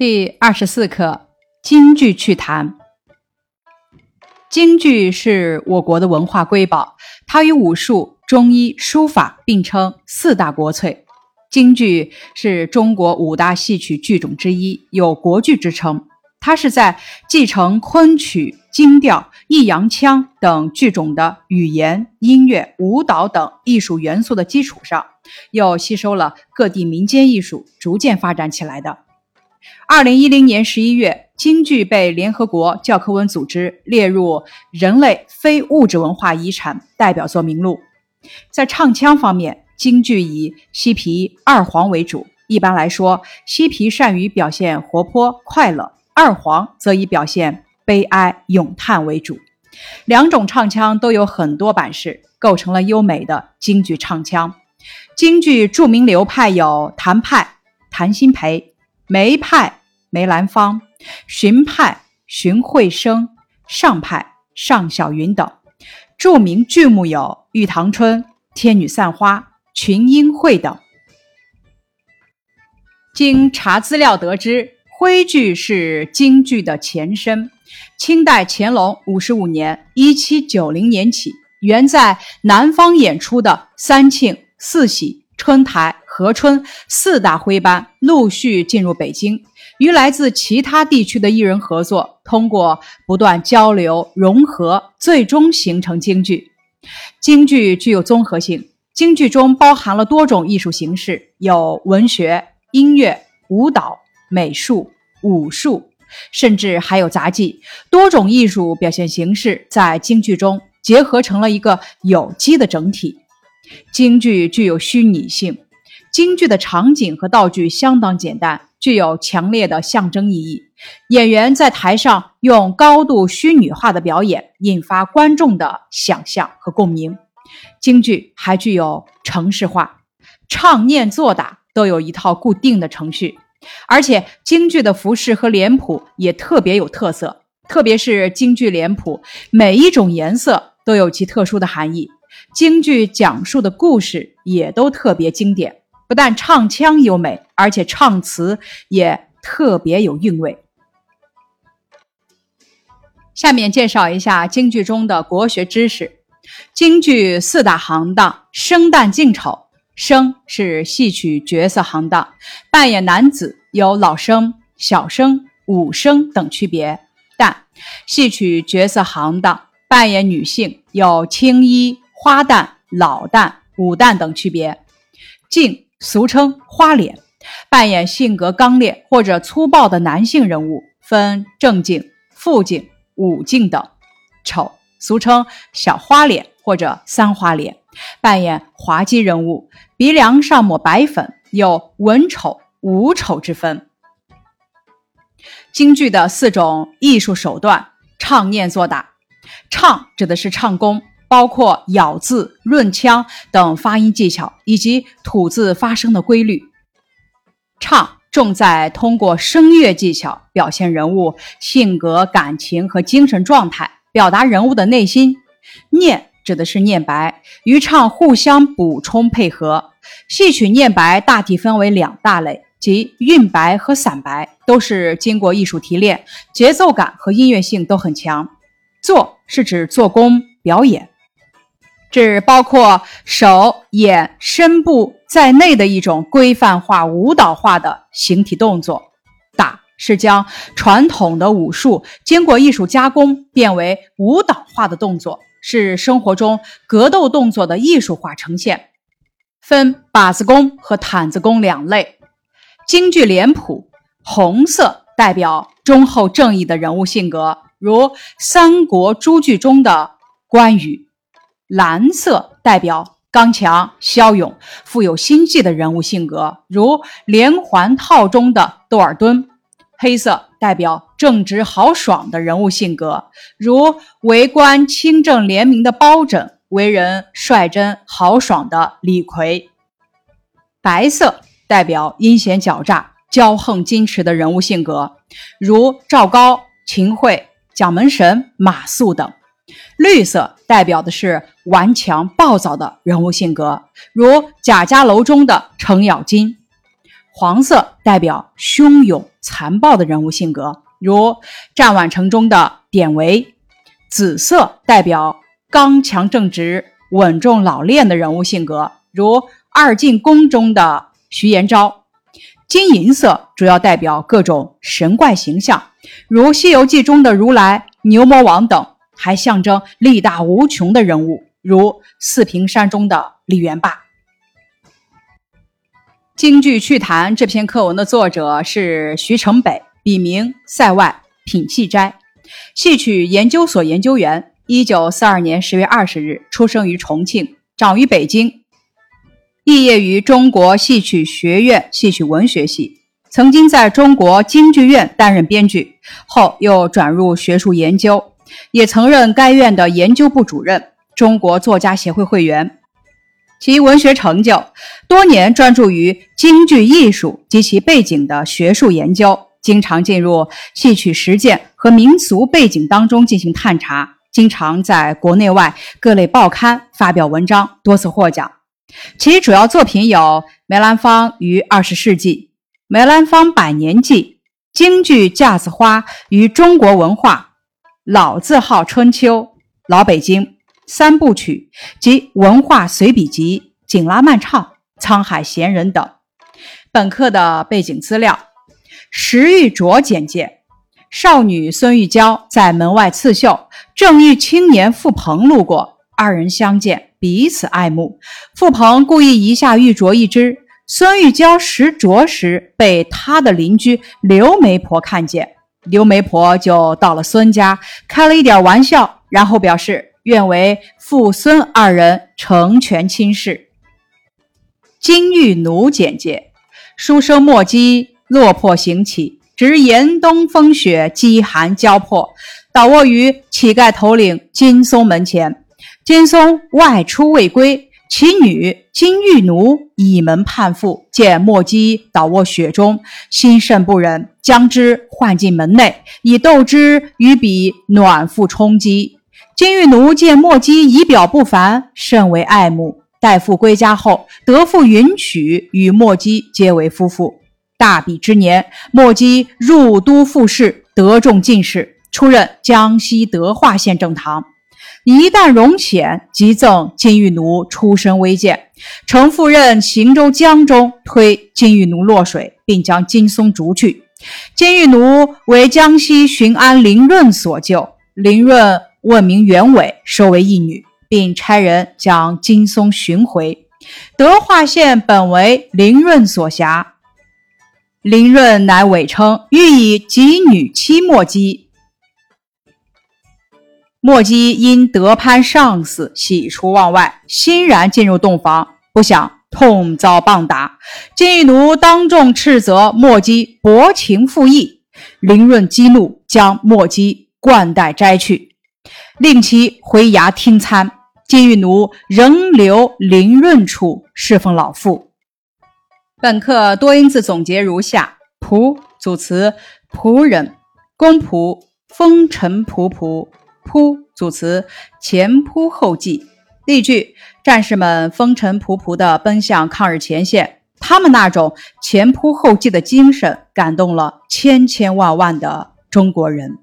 第二十四课京剧趣谈。京剧是我国的文化瑰宝，它与武术、中医、书法并称四大国粹。京剧是中国五大戏曲剧种之一，有国剧之称。它是在继承昆曲、京调、弋阳腔等剧种的语言、音乐、舞蹈等艺术元素的基础上，又吸收了各地民间艺术，逐渐发展起来的。二零一零年十一月，京剧被联合国教科文组织列入人类非物质文化遗产代表作名录。在唱腔方面，京剧以西皮、二黄为主。一般来说，西皮善于表现活泼快乐，二黄则以表现悲哀咏叹为主。两种唱腔都有很多版式，构成了优美的京剧唱腔。京剧著名流派有谭派、谭鑫培。梅派梅兰芳、荀派荀慧生、上派尚小云等，著名剧目有《玉堂春》《天女散花》《群英会》等。经查资料得知，徽剧是京剧的前身。清代乾隆五十五年（一七九零年）起，原在南方演出的三庆、四喜、春台。和春四大徽班陆续进入北京，与来自其他地区的艺人合作，通过不断交流融合，最终形成京剧。京剧具有综合性，京剧中包含了多种艺术形式，有文学、音乐、舞蹈、美术、武术，甚至还有杂技。多种艺术表现形式在京剧中结合成了一个有机的整体。京剧具有虚拟性。京剧的场景和道具相当简单，具有强烈的象征意义。演员在台上用高度虚拟化的表演，引发观众的想象和共鸣。京剧还具有程式化，唱念做打都有一套固定的程序，而且京剧的服饰和脸谱也特别有特色，特别是京剧脸谱，每一种颜色都有其特殊的含义。京剧讲述的故事也都特别经典。不但唱腔优美，而且唱词也特别有韵味。下面介绍一下京剧中的国学知识。京剧四大行当：生旦净丑。生是戏曲角色行当，扮演男子有老生、小生、武生等区别；旦戏曲角色行当，扮演女性有青衣、花旦、老旦、武旦等区别；净。俗称花脸，扮演性格刚烈或者粗暴的男性人物，分正经、副经、武经等。丑，俗称小花脸或者三花脸，扮演滑稽人物，鼻梁上抹白粉，有文丑、武丑之分。京剧的四种艺术手段：唱、念、做、打。唱指的是唱功。包括咬字、润腔等发音技巧，以及吐字发声的规律。唱重在通过声乐技巧表现人物性格、感情和精神状态，表达人物的内心。念指的是念白，与唱互相补充配合。戏曲念白大体分为两大类，即韵白和散白，都是经过艺术提炼，节奏感和音乐性都很强。做是指做工、表演。指包括手、眼、身部在内的一种规范化、舞蹈化的形体动作。打是将传统的武术经过艺术加工变为舞蹈化的动作，是生活中格斗动作的艺术化呈现。分靶子功和毯子功两类。京剧脸谱，红色代表忠厚正义的人物性格，如三国诸剧中的关羽。蓝色代表刚强、骁勇、富有心计的人物性格，如连环套中的窦尔敦；黑色代表正直豪爽的人物性格，如为官清正廉明的包拯，为人率真豪爽的李逵；白色代表阴险狡诈、骄横矜持的人物性格，如赵高、秦桧、蒋门神、马谡等。绿色代表的是顽强暴躁的人物性格，如贾家楼中的程咬金；黄色代表汹涌残暴的人物性格，如战宛城中的典韦；紫色代表刚强正直、稳重老练的人物性格，如二进宫中的徐延昭；金银色主要代表各种神怪形象，如《西游记》中的如来、牛魔王等，还象征力大无穷的人物，如四平山中的李元霸。《京剧趣谈》这篇课文的作者是徐成北，笔名塞外品戏斋，戏曲研究所研究员。一九四二年十月二十日出生于重庆，长于北京，毕业于中国戏曲学院戏曲文学系，曾经在中国京剧院担任编剧，后又转入学术研究，也曾任该院的研究部主任，中国作家协会会员。其文学成就多年专注于京剧艺术及其背景的学术研究，经常进入戏曲实践和民俗背景当中进行探查，经常在国内外各类报刊发表文章，多次获奖。其主要作品有《梅兰芳于二十世纪》《梅兰芳百年记》《京剧架子花与中国文化》《老字号春秋》《老北京》。三部曲及文化随笔集《紧拉慢唱》《沧海闲人》等。本课的背景资料：石玉镯简介。少女孙玉娇在门外刺绣，正遇青年傅鹏路过，二人相见，彼此爱慕。傅鹏故意移下玉镯一只，孙玉娇拾镯时被他的邻居刘媒婆看见，刘媒婆就到了孙家，开了一点玩笑，然后表示。愿为父孙二人成全亲事。金玉奴简介：书生莫姬落魄行乞，值严冬风雪，饥寒交迫，倒卧于乞丐头领金松门前。金松外出未归，其女金玉奴倚门盼父，见莫姬倒卧雪中，心甚不忍，将之唤进门内，以斗之与彼暖腹充饥。金玉奴见莫姬仪表不凡，甚为爱慕。待父归家后，得父允许与莫姬结为夫妇。大比之年，莫姬入都复试，得中进士，出任江西德化县正堂。一旦荣显，即赠金玉奴出身微贱，承父任行州江中，推金玉奴落水，并将金松逐去。金玉奴为江西巡安林润所救，林润。问明原委，收为义女，并差人将金松寻回。德化县本为林润所辖，林润乃伪称欲以及女妻莫姬。莫姬因得攀上司，喜出望外，欣然进入洞房，不想痛遭棒打。金玉奴当众斥责莫姬薄情负义，林润激怒，将莫姬冠带摘去。令其回衙听参，金玉奴仍留林润处侍奉老父。本课多音字总结如下：仆组词仆人，公仆风尘仆仆，扑组词前仆后继。例句：战士们风尘仆仆地奔向抗日前线，他们那种前仆后继的精神感动了千千万万的中国人。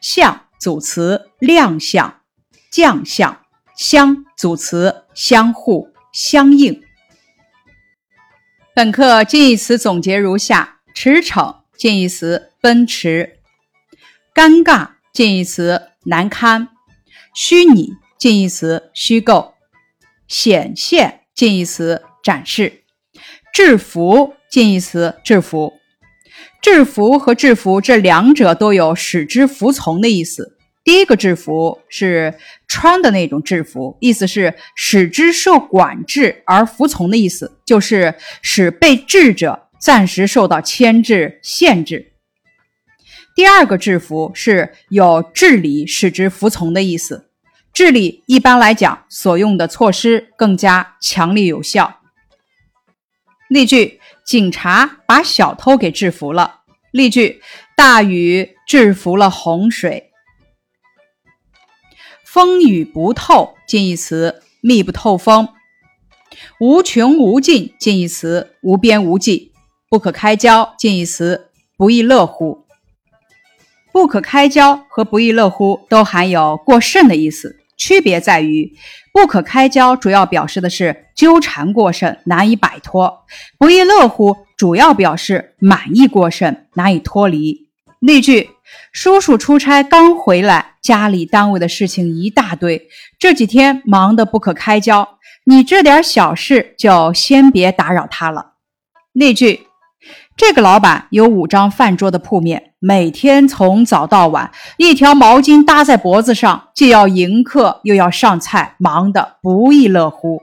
相。组词亮相、将相，相组词相互、相应。本课近义词总结如下：驰骋近义词奔驰，尴尬近义词难堪，虚拟近义词虚构，显现近义词展示，制服近义词制服。制服和制服这两者都有使之服从的意思。第一个制服是穿的那种制服，意思是使之受管制而服从的意思，就是使被制者暂时受到牵制、限制。第二个制服是有治理使之服从的意思，治理一般来讲所用的措施更加强力有效。例句。警察把小偷给制服了。例句：大雨制服了洪水。风雨不透近义词密不透风。无穷无尽近义词无边无际。不可开交近义词，不亦乐乎。不可开交和不亦乐乎都含有过甚的意思，区别在于，不可开交主要表示的是纠缠过甚，难以摆脱；不亦乐乎主要表示满意过甚，难以脱离。例句：叔叔出差刚回来，家里单位的事情一大堆，这几天忙得不可开交。你这点小事就先别打扰他了。例句。这个老板有五张饭桌的铺面，每天从早到晚，一条毛巾搭在脖子上，既要迎客又要上菜，忙得不亦乐乎。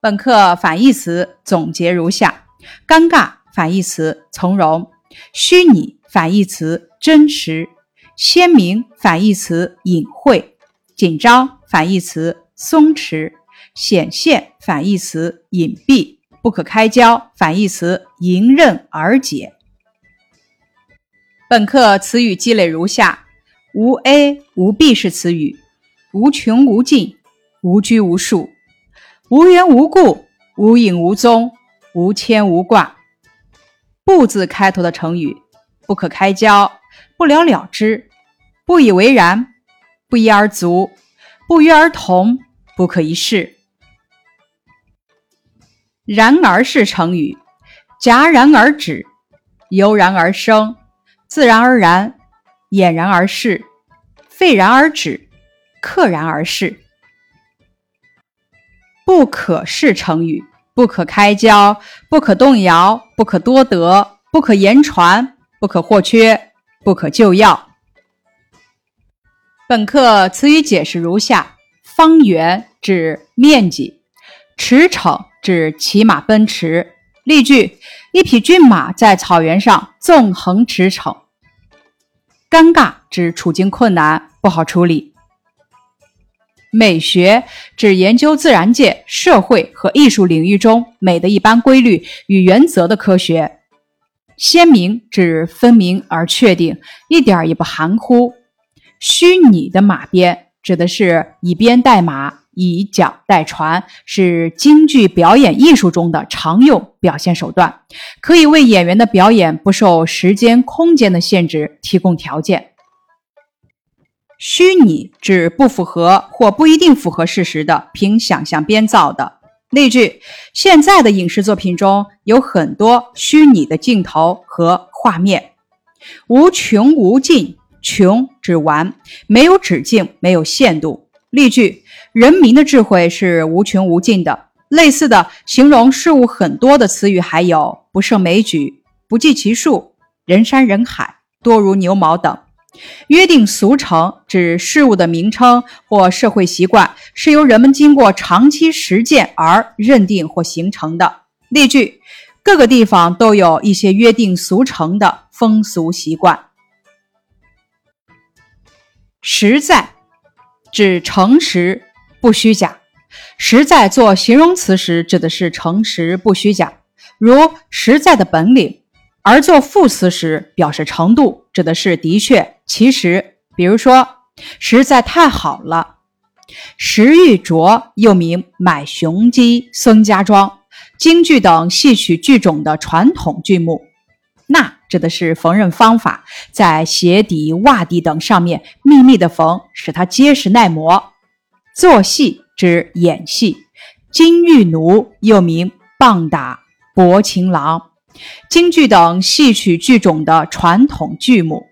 本课反义词总结如下：尴尬反义词从容，虚拟反义词真实，鲜明反义词隐晦，紧张反义词松弛，显现反义词隐蔽。不可开交反义词迎刃而解。本课词语积累如下：无 A 无 B 是词语，无穷无尽，无拘无束，无缘无故，无影无踪，无牵无挂。不字开头的成语：不可开交，不了了之，不以为然，不一而足，不约而同，不可一世。然而是成语，戛然而止，油然而生，自然而然，俨然而逝，沸然而止，溘然而逝。不可是成语，不可开交，不可动摇，不可多得，不可言传，不可或缺，不可救药。本课词语解释如下：方圆指面积，驰骋。指骑马奔驰。例句：一匹骏马在草原上纵横驰骋。尴尬指处境困难，不好处理。美学指研究自然界、社会和艺术领域中美的一般规律与原则的科学。鲜明指分明而确定，一点也不含糊。虚拟的马鞭指的是以鞭代马。以脚代船是京剧表演艺术中的常用表现手段，可以为演员的表演不受时间、空间的限制提供条件。虚拟指不符合或不一定符合事实的，凭想象编造的。例句：现在的影视作品中有很多虚拟的镜头和画面。无穷无尽，穷指完，没有止境，没有限度。例句。人民的智慧是无穷无尽的。类似的形容事物很多的词语还有不胜枚举、不计其数、人山人海、多如牛毛等。约定俗成指事物的名称或社会习惯是由人们经过长期实践而认定或形成的。例句：各个地方都有一些约定俗成的风俗习惯。实在指诚实。不虚假，实在做形容词时指的是诚实不虚假，如实在的本领；而做副词时表示程度，指的是的确、其实。比如说，实在太好了。石玉镯又名买雄鸡、孙家庄，京剧等戏曲剧种的传统剧目。指的是缝纫方法，在鞋底、袜底等上面密密的缝，使它结实耐磨。做戏指演戏，金玉奴又名棒打、薄情郎，京剧等戏曲剧种的传统剧目。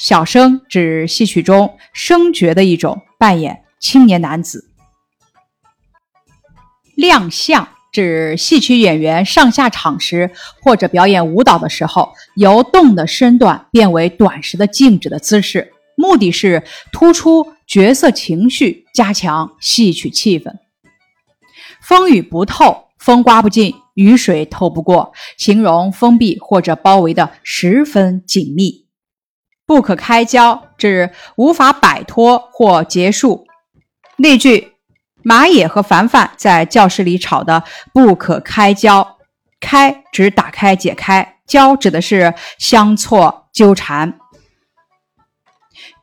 小生指戏曲中生角的一种，扮演青年男子。亮相指戏曲演员上下场时或者表演舞蹈的时候，由动的身段变为短时的静止的姿势。目的是突出角色情绪，加强戏曲气氛。风雨不透，风刮不进，雨水透不过，形容封闭或者包围的十分紧密。不可开交，指无法摆脱或结束。例句：马野和凡凡在教室里吵得不可开交。开指打开、解开，交指的是相错、纠缠。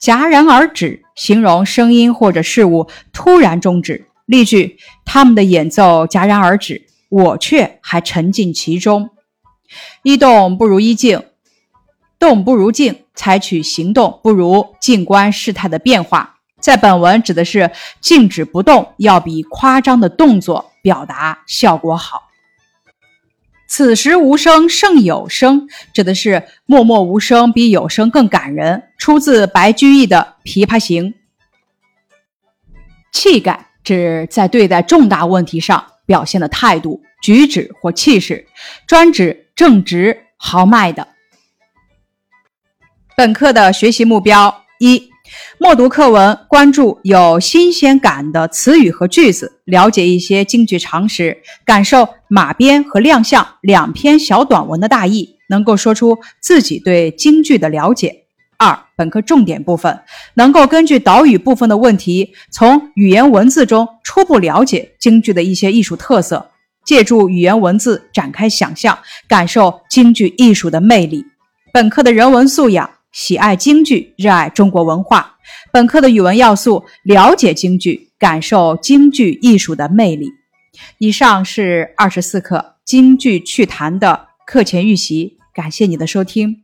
戛然而止，形容声音或者事物突然终止。例句：他们的演奏戛然而止，我却还沉浸其中。一动不如一静，动不如静，采取行动不如静观事态的变化。在本文指的是静止不动，要比夸张的动作表达效果好。此时无声胜有声，指的是默默无声比有声更感人。出自白居易的《琵琶行》。气概指在对待重大问题上表现的态度、举止或气势，专指正直豪迈的。本课的学习目标一。默读课文，关注有新鲜感的词语和句子，了解一些京剧常识，感受《马鞭》和《亮相》两篇小短文的大意，能够说出自己对京剧的了解。二、本课重点部分，能够根据导语部分的问题，从语言文字中初步了解京剧的一些艺术特色，借助语言文字展开想象，感受京剧艺术的魅力。本课的人文素养。喜爱京剧，热爱中国文化。本课的语文要素：了解京剧，感受京剧艺术的魅力。以上是二十四课京剧趣谈的课前预习，感谢你的收听。